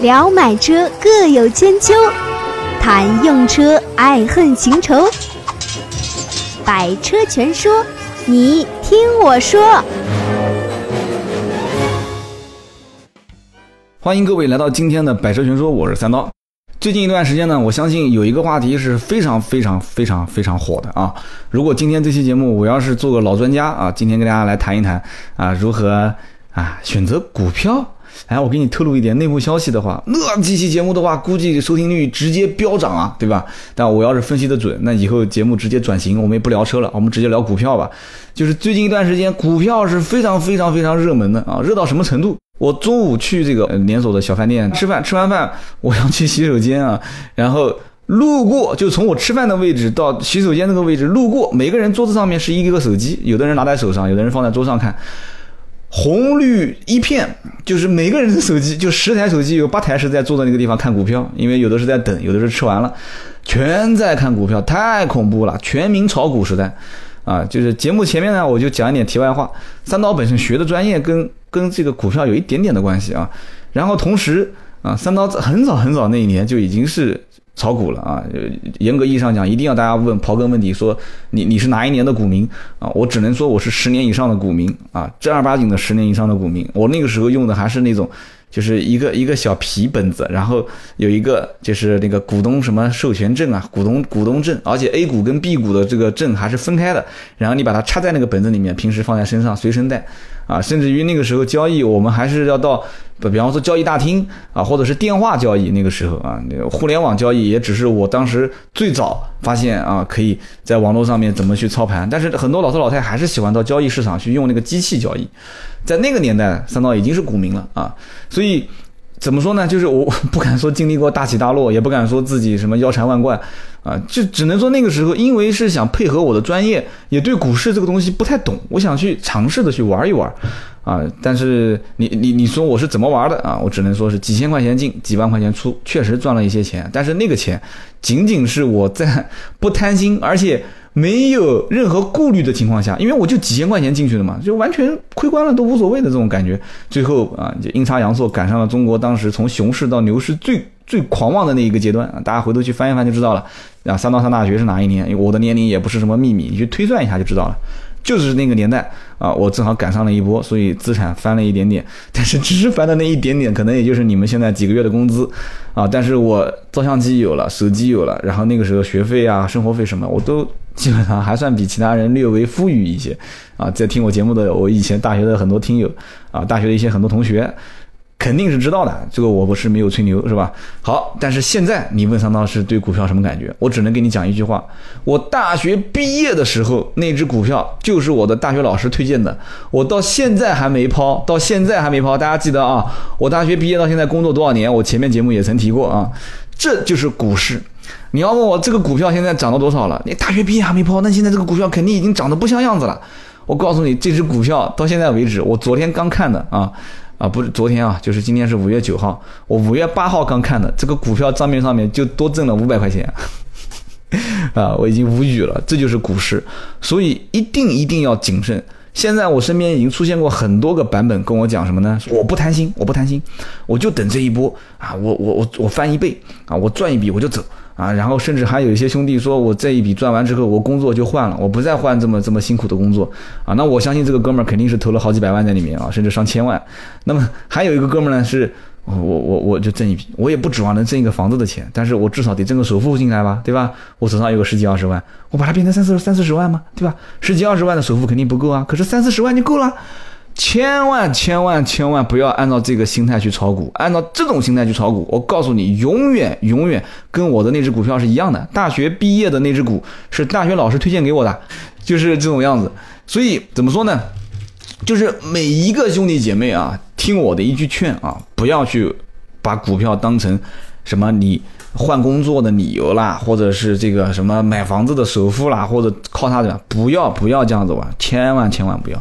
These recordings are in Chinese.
聊买车各有千秋，谈用车爱恨情仇。百车全说，你听我说。欢迎各位来到今天的百车全说，我是三刀。最近一段时间呢，我相信有一个话题是非常非常非常非常火的啊。如果今天这期节目我要是做个老专家啊，今天跟大家来谈一谈啊，如何啊选择股票。哎，我给你透露一点内部消息的话，那这期节目的话，估计收听率直接飙涨啊，对吧？但我要是分析的准，那以后节目直接转型，我们也不聊车了，我们直接聊股票吧。就是最近一段时间，股票是非常非常非常热门的啊，热到什么程度？我中午去这个连锁的小饭店吃饭，吃完饭我要去洗手间啊，然后路过，就从我吃饭的位置到洗手间那个位置路过，每个人桌子上面是一个个手机，有的人拿在手上，有的人放在桌上看。红绿一片，就是每个人的手机，就十台手机，有八台是在坐在那个地方看股票，因为有的是在等，有的是吃完了，全在看股票，太恐怖了，全民炒股时代，啊，就是节目前面呢，我就讲一点题外话，三刀本身学的专业跟跟这个股票有一点点的关系啊，然后同时啊，三刀很早很早那一年就已经是。炒股了啊！严格意义上讲，一定要大家问刨根问底，说你你是哪一年的股民啊？我只能说我是十年以上的股民啊，正儿八经的十年以上的股民。我那个时候用的还是那种，就是一个一个小皮本子，然后有一个就是那个股东什么授权证啊，股东股东证，而且 A 股跟 B 股的这个证还是分开的，然后你把它插在那个本子里面，平时放在身上随身带啊，甚至于那个时候交易，我们还是要到。比方说交易大厅啊，或者是电话交易，那个时候啊，那个互联网交易也只是我当时最早发现啊，可以在网络上面怎么去操盘。但是很多老头老太还是喜欢到交易市场去用那个机器交易。在那个年代，三刀已经是股民了啊，所以怎么说呢？就是我 不敢说经历过大起大落，也不敢说自己什么腰缠万贯啊，就只能说那个时候，因为是想配合我的专业，也对股市这个东西不太懂，我想去尝试的去玩一玩。啊，但是你你你说我是怎么玩的啊？我只能说是几千块钱进，几万块钱出，确实赚了一些钱。但是那个钱，仅仅是我在 不贪心，而且没有任何顾虑的情况下，因为我就几千块钱进去的嘛，就完全亏光了都无所谓的这种感觉。最后啊，就阴差阳错赶上了中国当时从熊市到牛市最最狂妄的那一个阶段啊！大家回头去翻一翻就知道了。啊，三到上大学是哪一年？我的年龄也不是什么秘密，你去推算一下就知道了。就是那个年代啊，我正好赶上了一波，所以资产翻了一点点，但是只是翻的那一点点，可能也就是你们现在几个月的工资啊。但是我照相机有了，手机有了，然后那个时候学费啊、生活费什么，我都基本上还算比其他人略微富裕一些啊。在听我节目的，我以前大学的很多听友啊，大学的一些很多同学。肯定是知道的，这个我不是没有吹牛，是吧？好，但是现在你问三刀是对股票什么感觉？我只能给你讲一句话：我大学毕业的时候那只股票就是我的大学老师推荐的，我到现在还没抛，到现在还没抛。大家记得啊，我大学毕业到现在工作多少年？我前面节目也曾提过啊，这就是股市。你要问我这个股票现在涨到多少了？你大学毕业还没抛，那现在这个股票肯定已经涨得不像样子了。我告诉你，这只股票到现在为止，我昨天刚看的啊。啊，不是昨天啊，就是今天是五月九号，我五月八号刚看的，这个股票账面上面就多挣了五百块钱，啊，我已经无语了，这就是股市，所以一定一定要谨慎。现在我身边已经出现过很多个版本跟我讲什么呢？我不贪心，我不贪心，我就等这一波啊，我我我我翻一倍啊，我赚一笔我就走。啊，然后甚至还有一些兄弟说，我这一笔赚完之后，我工作就换了，我不再换这么这么辛苦的工作啊。那我相信这个哥们儿肯定是投了好几百万在里面啊，甚至上千万。那么还有一个哥们儿呢，是我我我就挣一笔，我也不指望能挣一个房子的钱，但是我至少得挣个首付进来吧，对吧？我手上有个十几二十万，我把它变成三四三四十万嘛，对吧？十几二十万的首付肯定不够啊，可是三四十万就够了。千万千万千万不要按照这个心态去炒股，按照这种心态去炒股，我告诉你，永远永远跟我的那只股票是一样的。大学毕业的那只股是大学老师推荐给我的，就是这种样子。所以怎么说呢？就是每一个兄弟姐妹啊，听我的一句劝啊，不要去把股票当成什么你换工作的理由啦，或者是这个什么买房子的首付啦，或者靠它的，不要不要这样子玩，千万千万不要。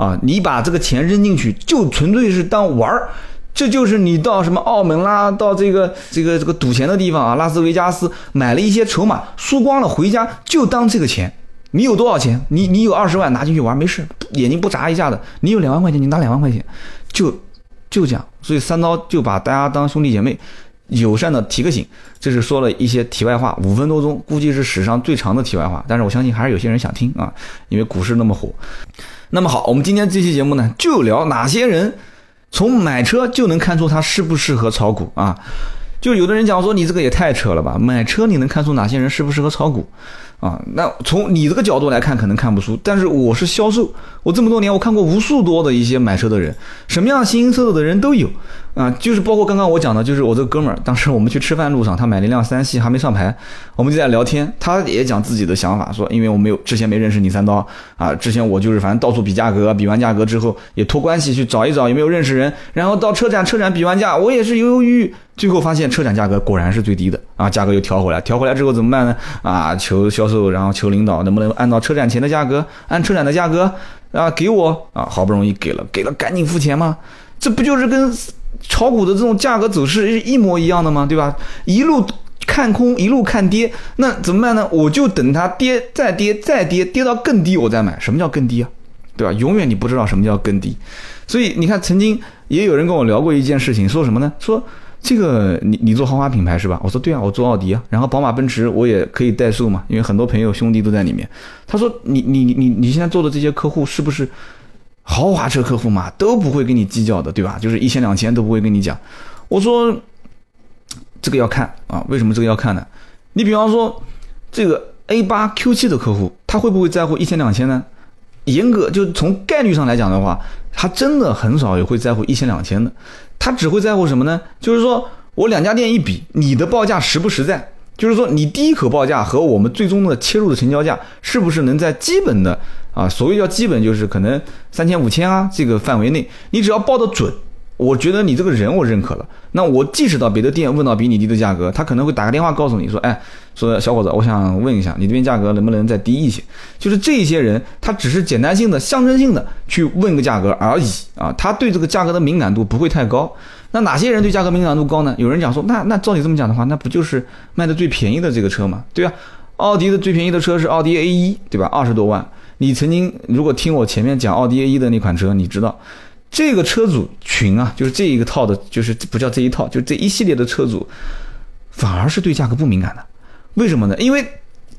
啊，你把这个钱扔进去，就纯粹是当玩儿，这就是你到什么澳门啦，到这个这个这个赌钱的地方啊，拉斯维加斯买了一些筹码，输光了回家就当这个钱。你有多少钱？你你有二十万拿进去玩没事，眼睛不眨一下的。你有两万块钱，你拿两万块钱，就就这样。所以三刀就把大家当兄弟姐妹，友善的提个醒。这是说了一些题外话，五分多钟，估计是史上最长的题外话。但是我相信还是有些人想听啊，因为股市那么火。那么好，我们今天这期节目呢，就聊哪些人从买车就能看出他适不适合炒股啊？就有的人讲说你这个也太扯了吧，买车你能看出哪些人适不适合炒股？啊，那从你这个角度来看，可能看不出。但是我是销售，我这么多年我看过无数多的一些买车的人，什么样形形色色的人都有啊。就是包括刚刚我讲的，就是我这哥们儿，当时我们去吃饭路上，他买了一辆三系，还没上牌，我们就在聊天，他也讲自己的想法，说因为我没有之前没认识你三刀啊，之前我就是反正到处比价格，比完价格之后也托关系去找一找有没有认识人，然后到车展，车展比完价，我也是犹犹豫豫。最后发现车展价格果然是最低的啊，价格又调回来，调回来之后怎么办呢？啊，求销售，然后求领导能不能按照车展前的价格，按车展的价格啊给我啊，好不容易给了，给了赶紧付钱吗？这不就是跟炒股的这种价格走势是一模一样的吗？对吧？一路看空，一路看跌，那怎么办呢？我就等它跌，再跌，再跌，跌到更低我再买。什么叫更低啊？对吧？永远你不知道什么叫更低。所以你看，曾经也有人跟我聊过一件事情，说什么呢？说。这个你你做豪华品牌是吧？我说对啊，我做奥迪啊，然后宝马奔驰我也可以代售嘛，因为很多朋友兄弟都在里面。他说你你你你现在做的这些客户是不是豪华车客户嘛？都不会跟你计较的，对吧？就是一千两千都不会跟你讲。我说这个要看啊，为什么这个要看呢？你比方说这个 A 八 Q 七的客户，他会不会在乎一千两千呢？严格就从概率上来讲的话，他真的很少也会在乎一千两千的。他只会在乎什么呢？就是说我两家店一比，你的报价实不实在？就是说你第一口报价和我们最终的切入的成交价，是不是能在基本的啊？所谓叫基本，就是可能三千五千啊这个范围内，你只要报的准。我觉得你这个人我认可了，那我即使到别的店问到比你低的价格，他可能会打个电话告诉你说，哎，说小伙子，我想问一下，你这边价格能不能再低一些？就是这些人，他只是简单性的、象征性的去问个价格而已啊，他对这个价格的敏感度不会太高。那哪些人对价格敏感度高呢？有人讲说，那那照你这么讲的话，那不就是卖的最便宜的这个车吗？对啊？奥迪的最便宜的车是奥迪 A 一，对吧？二十多万。你曾经如果听我前面讲奥迪 A 一的那款车，你知道。这个车主群啊，就是这一个套的，就是不叫这一套，就这一系列的车主，反而是对价格不敏感的。为什么呢？因为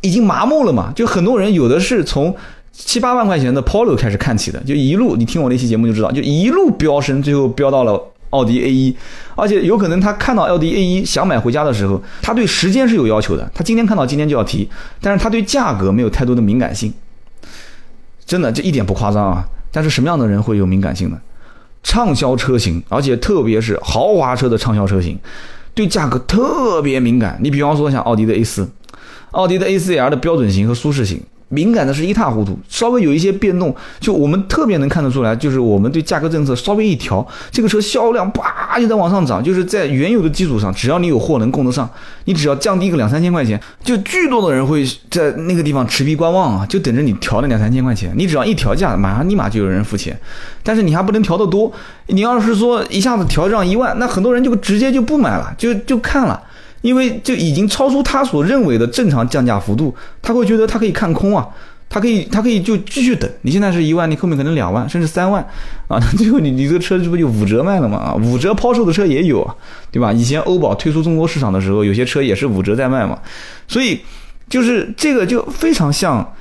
已经麻木了嘛。就很多人有的是从七八万块钱的 Polo 开始看起的，就一路你听我那期节目就知道，就一路飙升，最后飙到了奥迪 A 一。而且有可能他看到奥迪 A 一想买回家的时候，他对时间是有要求的，他今天看到今天就要提，但是他对价格没有太多的敏感性。真的，这一点不夸张啊。但是什么样的人会有敏感性呢？畅销车型，而且特别是豪华车的畅销车型，对价格特别敏感。你比方说像奥迪的 A 四，奥迪的 A4L 的标准型和舒适型。敏感的是一塌糊涂，稍微有一些变动，就我们特别能看得出来，就是我们对价格政策稍微一调，这个车销量叭就在往上涨，就是在原有的基础上，只要你有货能供得上，你只要降低个两三千块钱，就巨多的人会在那个地方持币观望啊，就等着你调那两三千块钱，你只要一调价，马上立马就有人付钱，但是你还不能调得多，你要是说一下子调上一万，那很多人就直接就不买了，就就看了。因为就已经超出他所认为的正常降价幅度，他会觉得他可以看空啊，他可以他可以就继续等。你现在是一万，你后面可能两万甚至三万啊，最后你你这个车这不就五折卖了吗？啊，五折抛售的车也有啊，对吧？以前欧宝推出中国市场的时候，有些车也是五折在卖嘛，所以就是这个就非常像。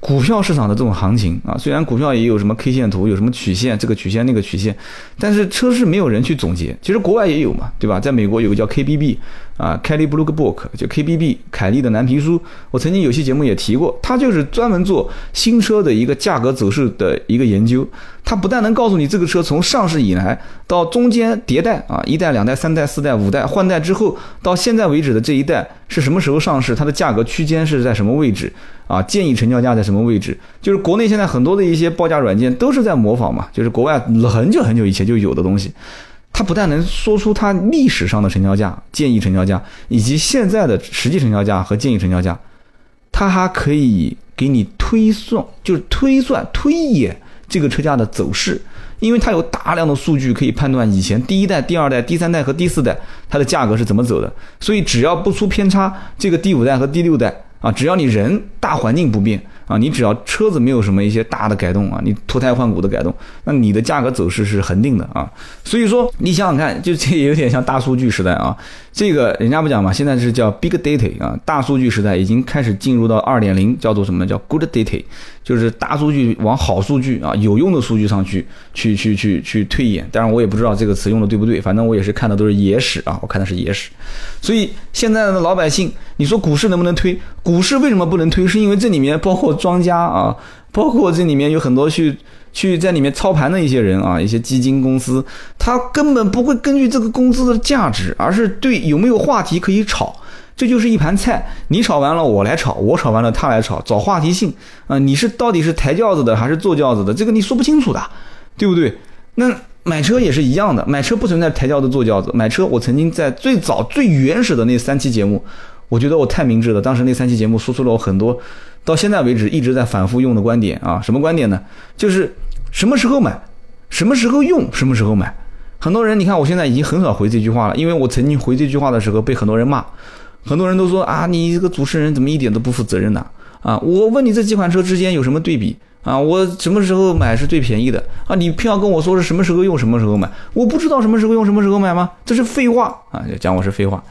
股票市场的这种行情啊，虽然股票也有什么 K 线图，有什么曲线，这个曲线那个曲线，但是车市没有人去总结。其实国外也有嘛，对吧？在美国有个叫 KBB 啊，Kelly Blue Book，就 KBB 凯利的蓝皮书。我曾经有期节目也提过，它就是专门做新车的一个价格走势的一个研究。它不但能告诉你这个车从上市以来到中间迭代啊，一代、两代、三代、四代、五代换代之后，到现在为止的这一代是什么时候上市，它的价格区间是在什么位置。啊，建议成交价在什么位置？就是国内现在很多的一些报价软件都是在模仿嘛，就是国外很久很久以前就有的东西。它不但能说出它历史上的成交价、建议成交价，以及现在的实际成交价和建议成交价，它还可以给你推算，就是推算、推演这个车价的走势，因为它有大量的数据可以判断以前第一代、第二代、第三代和第四代它的价格是怎么走的，所以只要不出偏差，这个第五代和第六代。啊，只要你人大环境不变啊，你只要车子没有什么一些大的改动啊，你脱胎换骨的改动，那你的价格走势是恒定的啊。所以说，你想想看，就这有点像大数据时代啊。这个人家不讲嘛，现在是叫 big data 啊，大数据时代已经开始进入到二点零，叫做什么叫 good data，就是大数据往好数据啊，有用的数据上去去去去去推演。当然我也不知道这个词用的对不对，反正我也是看的都是野史啊，我看的是野史。所以现在的老百姓，你说股市能不能推？股市为什么不能推？是因为这里面包括庄家啊，包括这里面有很多去。去在里面操盘的一些人啊，一些基金公司，他根本不会根据这个公司的价值，而是对有没有话题可以炒，这就是一盘菜，你炒完了我来炒，我炒完了他来炒，找话题性啊，你是到底是抬轿子的还是坐轿子的，这个你说不清楚的，对不对？那买车也是一样的，买车不存在抬轿子坐轿子，买车我曾经在最早最原始的那三期节目，我觉得我太明智了，当时那三期节目说出了我很多，到现在为止一直在反复用的观点啊，什么观点呢？就是。什么时候买，什么时候用，什么时候买？很多人，你看我现在已经很少回这句话了，因为我曾经回这句话的时候被很多人骂，很多人都说啊，你这个主持人怎么一点都不负责任呢？啊，我问你这几款车之间有什么对比？啊，我什么时候买是最便宜的？啊，你偏要跟我说是什么时候用，什么时候买？我不知道什么时候用，什么时候买吗？这是废话啊！就讲我是废话。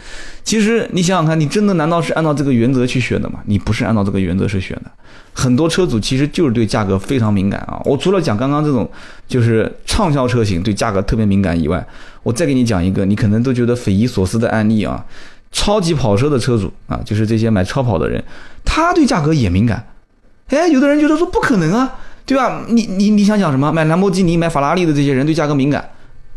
其实你想想看，你真的难道是按照这个原则去选的吗？你不是按照这个原则去选的。很多车主其实就是对价格非常敏感啊。我除了讲刚刚这种就是畅销车型对价格特别敏感以外，我再给你讲一个你可能都觉得匪夷所思的案例啊。超级跑车的车主啊，就是这些买超跑的人，他对价格也敏感。哎，有的人觉得说不可能啊，对吧？你你你想讲什么？买兰博基尼、买法拉利的这些人对价格敏感。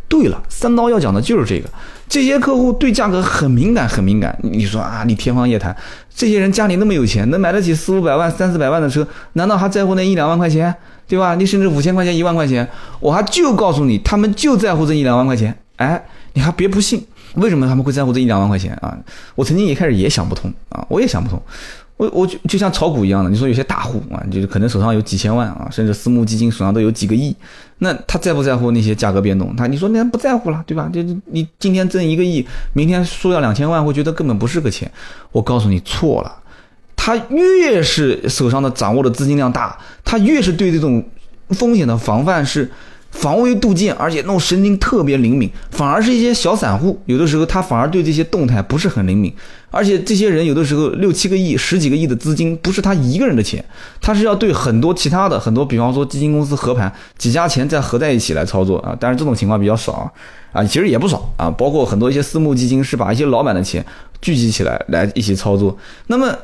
对了，三刀要讲的就是这个。这些客户对价格很敏感，很敏感。你说啊，你天方夜谭。这些人家里那么有钱，能买得起四五百万、三四百万的车，难道还在乎那一两万块钱？对吧？你甚至五千块钱、一万块钱，我还就告诉你，他们就在乎这一两万块钱。哎，你还别不信，为什么他们会在乎这一两万块钱啊？我曾经一开始也想不通啊，我也想不通。我我就就像炒股一样的，你说有些大户啊，就是可能手上有几千万啊，甚至私募基金手上都有几个亿，那他在不在乎那些价格变动？他你说那不在乎了，对吧？就你今天挣一个亿，明天输掉两千万，会觉得根本不是个钱。我告诉你错了，他越是手上的掌握的资金量大，他越是对这种风险的防范是。防微杜渐，而且那种神经特别灵敏，反而是一些小散户，有的时候他反而对这些动态不是很灵敏。而且这些人有的时候六七个亿、十几个亿的资金，不是他一个人的钱，他是要对很多其他的很多，比方说基金公司合盘，几家钱再合在一起来操作啊。但是这种情况比较少啊，啊其实也不少啊。包括很多一些私募基金是把一些老板的钱聚集起来来一起操作，那么。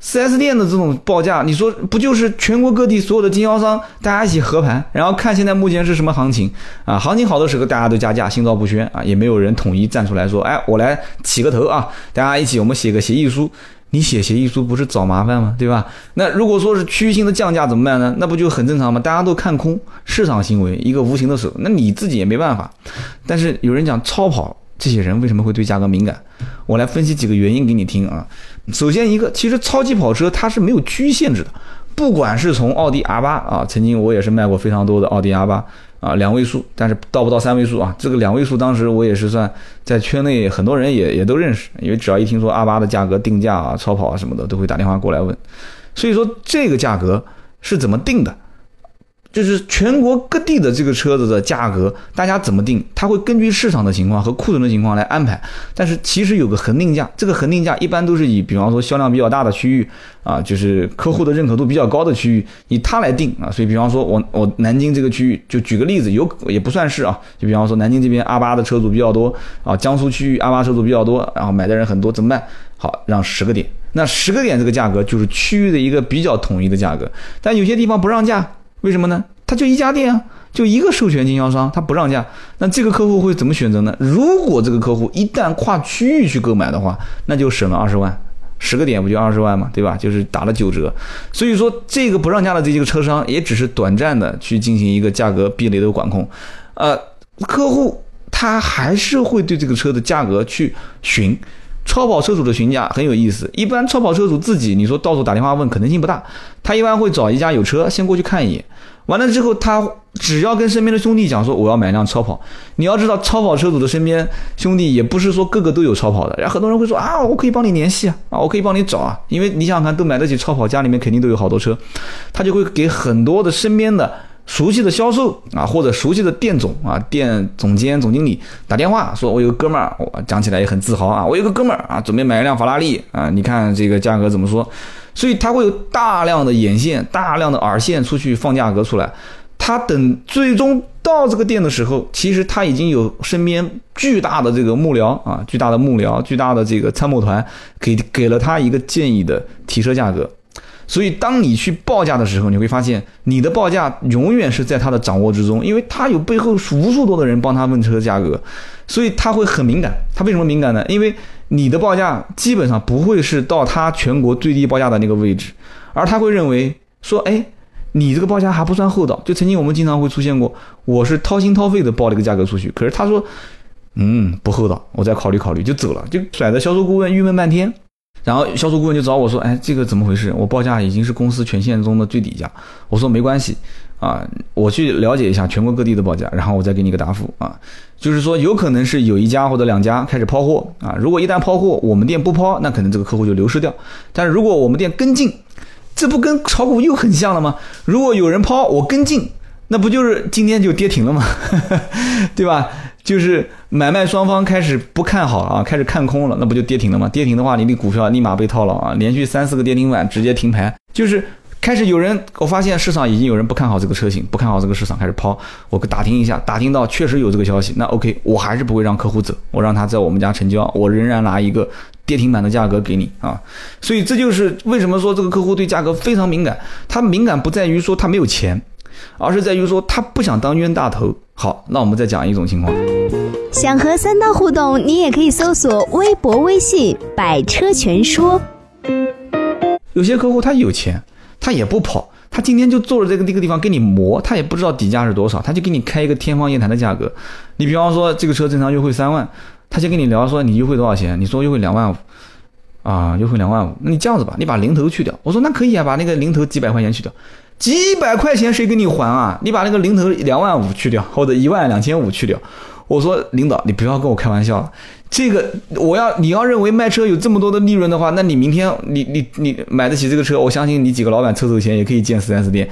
4S 店的这种报价，你说不就是全国各地所有的经销商大家一起合盘，然后看现在目前是什么行情啊？行情好的时候大家都加价，心照不宣啊，也没有人统一站出来说，哎，我来起个头啊，大家一起我们写个协议书。你写协议书不是找麻烦吗？对吧？那如果说是区域性的降价怎么办呢？那不就很正常吗？大家都看空市场行为，一个无形的手，那你自己也没办法。但是有人讲超跑。这些人为什么会对价格敏感？我来分析几个原因给你听啊。首先一个，其实超级跑车它是没有区域限制的，不管是从奥迪 R 八啊，曾经我也是卖过非常多的奥迪 R 八啊，两位数，但是到不到三位数啊。这个两位数当时我也是算在圈内很多人也也都认识，因为只要一听说 R 八的价格定价啊、超跑啊什么的，都会打电话过来问。所以说这个价格是怎么定的？就是全国各地的这个车子的价格，大家怎么定？它会根据市场的情况和库存的情况来安排。但是其实有个恒定价，这个恒定价一般都是以，比方说销量比较大的区域啊，就是客户的认可度比较高的区域，以它来定啊。所以比方说我我南京这个区域，就举个例子，有也不算是啊，就比方说南京这边阿八的车主比较多啊，江苏区域阿八车主比较多，然后买的人很多，怎么办？好，让十个点，那十个点这个价格就是区域的一个比较统一的价格，但有些地方不让价。为什么呢？他就一家店啊，就一个授权经销商，他不让价，那这个客户会怎么选择呢？如果这个客户一旦跨区域去购买的话，那就省了二十万，十个点不就二十万嘛，对吧？就是打了九折。所以说，这个不让价的这几个车商也只是短暂的去进行一个价格壁垒的管控，呃，客户他还是会对这个车的价格去询。超跑车主的询价很有意思，一般超跑车主自己你说到处打电话问可能性不大，他一般会找一家有车先过去看一眼，完了之后他只要跟身边的兄弟讲说我要买辆超跑，你要知道超跑车主的身边兄弟也不是说个个都有超跑的，然后很多人会说啊我可以帮你联系啊啊我可以帮你找啊，因为你想想看都买得起超跑，家里面肯定都有好多车，他就会给很多的身边的。熟悉的销售啊，或者熟悉的店总啊，店总监、总经理打电话说：“我有个哥们儿，我讲起来也很自豪啊，我有个哥们儿啊，准备买一辆法拉利啊，你看这个价格怎么说？”所以他会有大量的眼线、大量的耳线出去放价格出来。他等最终到这个店的时候，其实他已经有身边巨大的这个幕僚啊，巨大的幕僚、巨大的这个参谋团，给给了他一个建议的提车价格。所以，当你去报价的时候，你会发现你的报价永远是在他的掌握之中，因为他有背后无数多的人帮他问车价格，所以他会很敏感。他为什么敏感呢？因为你的报价基本上不会是到他全国最低报价的那个位置，而他会认为说，哎，你这个报价还不算厚道。就曾经我们经常会出现过，我是掏心掏肺的报了一个价格出去，可是他说，嗯，不厚道，我再考虑考虑就走了，就甩的销售顾问郁闷半天。然后销售顾问就找我说：“哎，这个怎么回事？我报价已经是公司全线中的最底价。”我说：“没关系，啊，我去了解一下全国各地的报价，然后我再给你个答复啊。就是说，有可能是有一家或者两家开始抛货啊。如果一旦抛货，我们店不抛，那可能这个客户就流失掉。但是如果我们店跟进，这不跟炒股又很像了吗？如果有人抛，我跟进，那不就是今天就跌停了吗？对吧？”就是买卖双方开始不看好了啊，开始看空了，那不就跌停了吗？跌停的话，你的股票立马被套牢啊，连续三四个跌停板直接停牌。就是开始有人，我发现市场已经有人不看好这个车型，不看好这个市场，开始抛。我打听一下，打听到确实有这个消息，那 OK，我还是不会让客户走，我让他在我们家成交，我仍然拿一个跌停板的价格给你啊。所以这就是为什么说这个客户对价格非常敏感，他敏感不在于说他没有钱。而是在于说他不想当冤大头。好，那我们再讲一种情况。想和三刀互动，你也可以搜索微博、微信“百车全说”。有些客户他有钱，他也不跑，他今天就坐着这个这个地方给你磨，他也不知道底价是多少，他就给你开一个天方夜谭的价格。你比方说这个车正常优惠三万，他先跟你聊说你优惠多少钱？你说优惠两万五，啊，优惠两万五，那你这样子吧，你把零头去掉。我说那可以啊，把那个零头几百块钱去掉。几百块钱谁给你还啊？你把那个零头两万五去掉，或者一万两千五去掉。我说领导，你不要跟我开玩笑了。这个我要你要认为卖车有这么多的利润的话，那你明天你你你买得起这个车，我相信你几个老板凑凑钱也可以建 4S 店，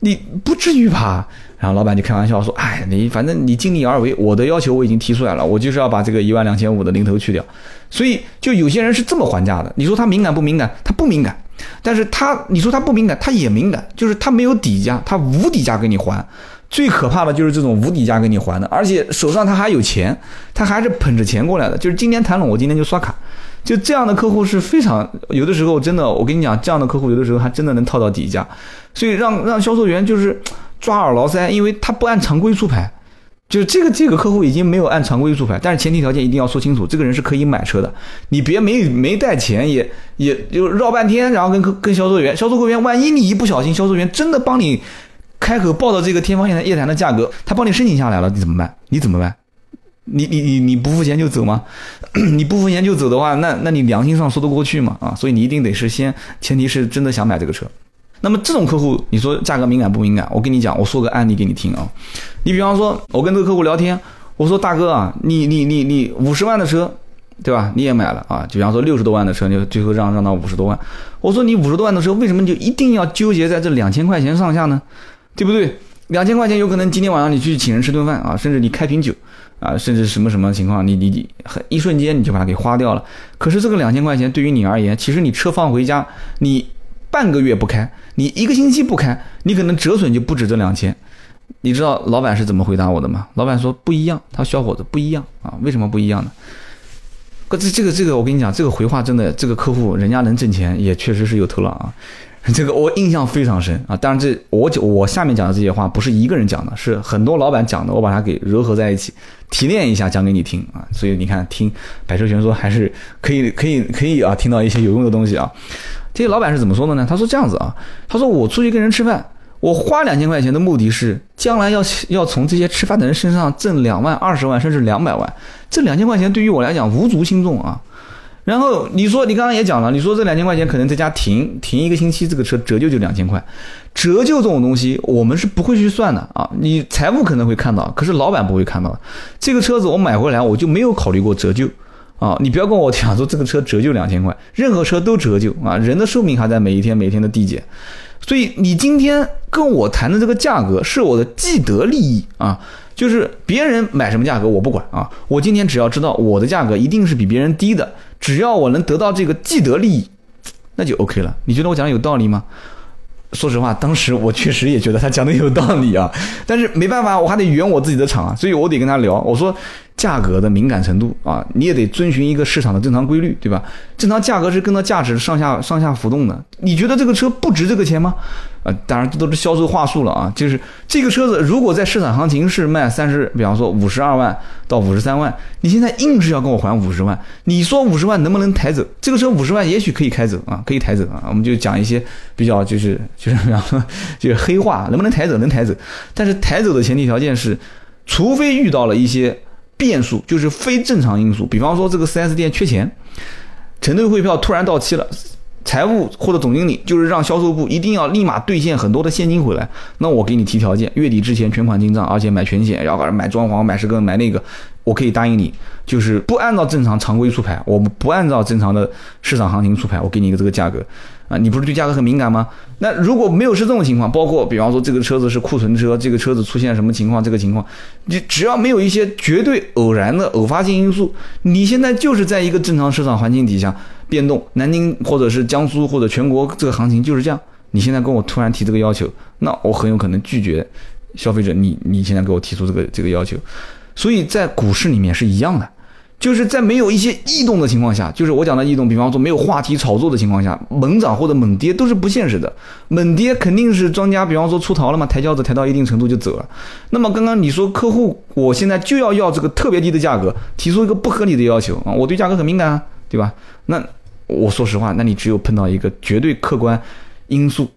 你不至于吧？然后老板就开玩笑说：“哎，你反正你尽力而为，我的要求我已经提出来了，我就是要把这个一万两千五的零头去掉。”所以就有些人是这么还价的。你说他敏感不敏感？他不敏感。但是他，你说他不敏感，他也敏感，就是他没有底价，他无底价给你还。最可怕的就是这种无底价给你还的，而且手上他还有钱，他还是捧着钱过来的。就是今天谈拢，我今天就刷卡。就这样的客户是非常有的时候真的，我跟你讲，这样的客户有的时候还真的能套到底价。所以让让销售员就是抓耳挠腮，因为他不按常规出牌。就这个这个客户已经没有按常规出牌，但是前提条件一定要说清楚，这个人是可以买车的，你别没没带钱也也就绕半天，然后跟跟销售员，销售员万一你一不小心，销售员真的帮你开口报的这个天方夜谭夜谭的价格，他帮你申请下来了，你怎么办？你怎么办？你你你你不付钱就走吗？你不付钱就走的话，那那你良心上说得过去吗？啊，所以你一定得是先，前提是真的想买这个车。那么这种客户，你说价格敏感不敏感？我跟你讲，我说个案例给你听啊。你比方说，我跟这个客户聊天，我说大哥啊，你你你你五十万的车，对吧？你也买了啊？就比方说六十多万的车，你最后让让到五十多万。我说你五十多万的车，为什么就一定要纠结在这两千块钱上下呢？对不对？两千块钱有可能今天晚上你去请人吃顿饭啊，甚至你开瓶酒啊，甚至什么什么情况，你你你很一瞬间你就把它给花掉了。可是这个两千块钱对于你而言，其实你车放回家，你。半个月不开，你一个星期不开，你可能折损就不止这两千。你知道老板是怎么回答我的吗？老板说不一样，他小伙子不一样啊，为什么不一样呢？这这个这个，我跟你讲，这个回话真的，这个客户人家能挣钱，也确实是有头脑啊。这个我印象非常深啊。当然，这我就我下面讲的这些话不是一个人讲的，是很多老板讲的，我把它给糅合在一起，提炼一下讲给你听啊。所以你看，听百车全说还是可以可以可以啊，听到一些有用的东西啊。这些老板是怎么说的呢？他说这样子啊，他说我出去跟人吃饭，我花两千块钱的目的是将来要要从这些吃饭的人身上挣两万、二十万甚至两百万。这两千块钱对于我来讲无足轻重啊。然后你说你刚刚也讲了，你说这两千块钱可能在家停停一个星期，这个车折旧就两千块。折旧这种东西我们是不会去算的啊，你财务可能会看到，可是老板不会看到。这个车子我买回来我就没有考虑过折旧啊，你不要跟我讲说这个车折旧两千块，任何车都折旧啊，人的寿命还在每一天每一天的递减。所以你今天跟我谈的这个价格是我的既得利益啊，就是别人买什么价格我不管啊，我今天只要知道我的价格一定是比别人低的。只要我能得到这个既得利益，那就 OK 了。你觉得我讲的有道理吗？说实话，当时我确实也觉得他讲的有道理啊，但是没办法，我还得圆我自己的场啊，所以我得跟他聊。我说价格的敏感程度啊，你也得遵循一个市场的正常规律，对吧？正常价格是跟着价值上下上下浮动的。你觉得这个车不值这个钱吗？啊，当然这都是销售话术了啊，就是这个车子如果在市场行情是卖三十，比方说五十二万到五十三万，你现在硬是要跟我还五十万，你说五十万能不能抬走？这个车五十万也许可以开走啊，可以抬走啊，我们就讲一些比较就是就是比方说就是黑话，能不能抬走？能抬走，但是抬走的前提条件是，除非遇到了一些变数，就是非正常因素，比方说这个 4S 店缺钱，承兑汇票突然到期了。财务或者总经理就是让销售部一定要立马兑现很多的现金回来，那我给你提条件，月底之前全款进账，而且买全险，然后买装潢、买这个、买那个，我可以答应你，就是不按照正常常规出牌，我们不按照正常的市场行情出牌，我给你一个这个价格，啊，你不是对价格很敏感吗？那如果没有是这种情况，包括比方说这个车子是库存车，这个车子出现什么情况，这个情况，你只要没有一些绝对偶然的偶发性因素，你现在就是在一个正常市场环境底下。变动，南京或者是江苏或者全国这个行情就是这样。你现在跟我突然提这个要求，那我很有可能拒绝消费者。你你现在给我提出这个这个要求，所以在股市里面是一样的，就是在没有一些异动的情况下，就是我讲的异动，比方说没有话题炒作的情况下，猛涨或者猛跌都是不现实的。猛跌肯定是庄家，比方说出逃了嘛，抬轿子抬到一定程度就走了。那么刚刚你说客户，我现在就要要这个特别低的价格，提出一个不合理的要求啊，我对价格很敏感啊。对吧？那我说实话，那你只有碰到一个绝对客观因素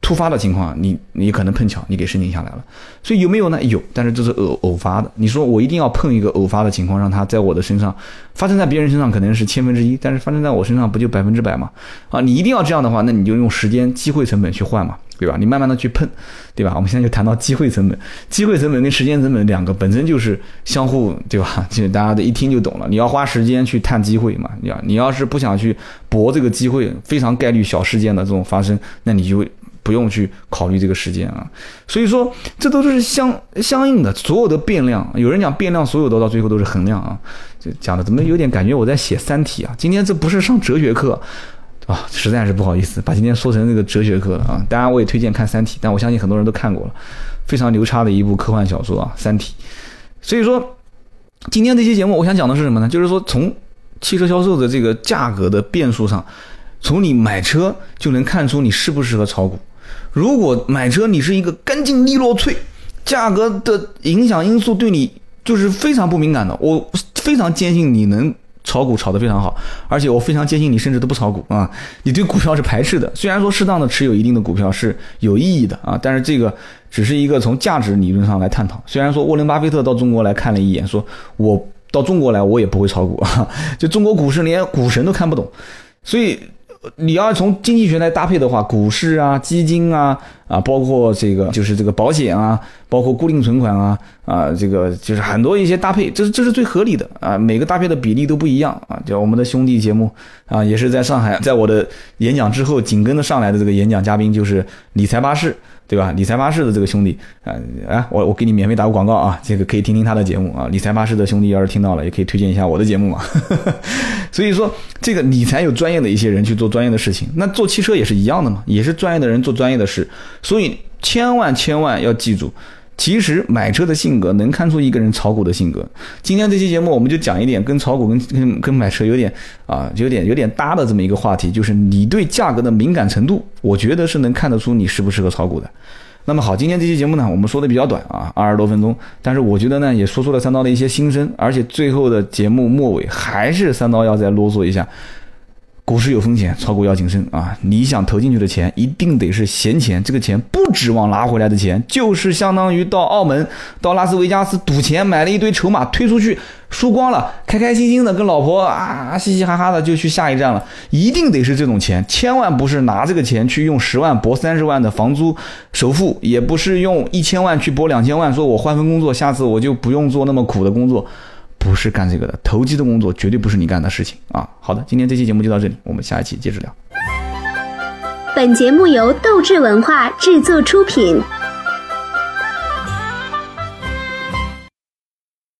突发的情况，你你可能碰巧你给申请下来了。所以有没有呢？有，但是这是偶偶发的。你说我一定要碰一个偶发的情况，让它在我的身上发生在别人身上可能是千分之一，但是发生在我身上不就百分之百吗？啊，你一定要这样的话，那你就用时间、机会成本去换嘛。对吧？你慢慢的去碰，对吧？我们现在就谈到机会成本，机会成本跟时间成本两个本身就是相互，对吧？其实大家的一听就懂了。你要花时间去探机会嘛？你要你要是不想去搏这个机会，非常概率小事件的这种发生，那你就不用去考虑这个时间啊。所以说，这都是相相应的，所有的变量。有人讲变量，所有的到最后都是衡量啊。就讲的怎么有点感觉我在写《三体》啊？今天这不是上哲学课。啊，实在是不好意思，把今天说成那个哲学课了啊！当然，我也推荐看《三体》，但我相信很多人都看过了，非常牛叉的一部科幻小说啊，《三体》。所以说，今天这期节目，我想讲的是什么呢？就是说，从汽车销售的这个价格的变数上，从你买车就能看出你适不适合炒股。如果买车你是一个干净利落脆，价格的影响因素对你就是非常不敏感的，我非常坚信你能。炒股炒得非常好，而且我非常坚信你甚至都不炒股啊，你对股票是排斥的。虽然说适当的持有一定的股票是有意义的啊，但是这个只是一个从价值理论上来探讨。虽然说沃伦巴菲特到中国来看了一眼，说我到中国来我也不会炒股啊，就中国股市连股神都看不懂，所以。你要从经济学来搭配的话，股市啊、基金啊、啊，包括这个就是这个保险啊，包括固定存款啊，啊，这个就是很多一些搭配，这是这是最合理的啊。每个搭配的比例都不一样啊。就我们的兄弟节目啊，也是在上海，在我的演讲之后紧跟着上来的这个演讲嘉宾就是理财巴士。对吧？理财巴士的这个兄弟，啊，哎，我我给你免费打个广告啊，这个可以听听他的节目啊。理财巴士的兄弟要是听到了，也可以推荐一下我的节目嘛。所以说，这个理财有专业的一些人去做专业的事情，那做汽车也是一样的嘛，也是专业的人做专业的事。所以千万千万要记住。其实买车的性格能看出一个人炒股的性格。今天这期节目我们就讲一点跟炒股跟跟跟买车有点啊有点有点搭的这么一个话题，就是你对价格的敏感程度，我觉得是能看得出你适不适合炒股的。那么好，今天这期节目呢，我们说的比较短啊，二十多分钟，但是我觉得呢也说出了三刀的一些心声，而且最后的节目末尾还是三刀要再啰嗦一下。股市有风险，炒股要谨慎啊！你想投进去的钱，一定得是闲钱，这个钱不指望拿回来的钱，就是相当于到澳门、到拉斯维加斯赌钱，买了一堆筹码推出去，输光了，开开心心的跟老婆啊嘻嘻哈哈的就去下一站了，一定得是这种钱，千万不是拿这个钱去用十万博三十万的房租首付，也不是用一千万去博两千万，说我换份工作，下次我就不用做那么苦的工作。不是干这个的，投机的工作绝对不是你干的事情啊！好的，今天这期节目就到这里，我们下一期接着聊。本节目由斗志文化制作出品。